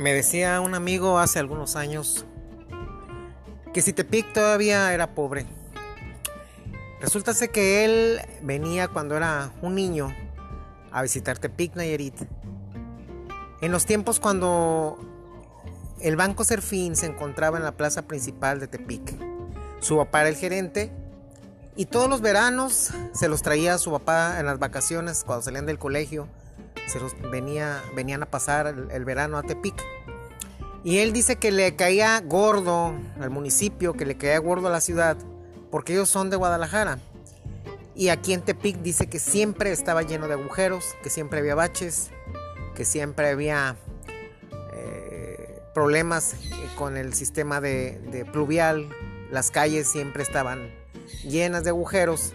Me decía un amigo hace algunos años que si Tepic todavía era pobre. Resulta que él venía cuando era un niño a visitar Tepic Nayarit. En los tiempos cuando el Banco Serfín se encontraba en la plaza principal de Tepic. Su papá era el gerente y todos los veranos se los traía a su papá en las vacaciones cuando salían del colegio venía, venían a pasar el, verano a Tepic. Y él dice que le caía gordo al municipio, que le caía gordo a la ciudad, porque ellos son de Guadalajara. Y aquí en Tepic dice que siempre estaba lleno de agujeros, que siempre había baches, que siempre había eh, problemas con el sistema de pluvial, las calles siempre estaban llenas de agujeros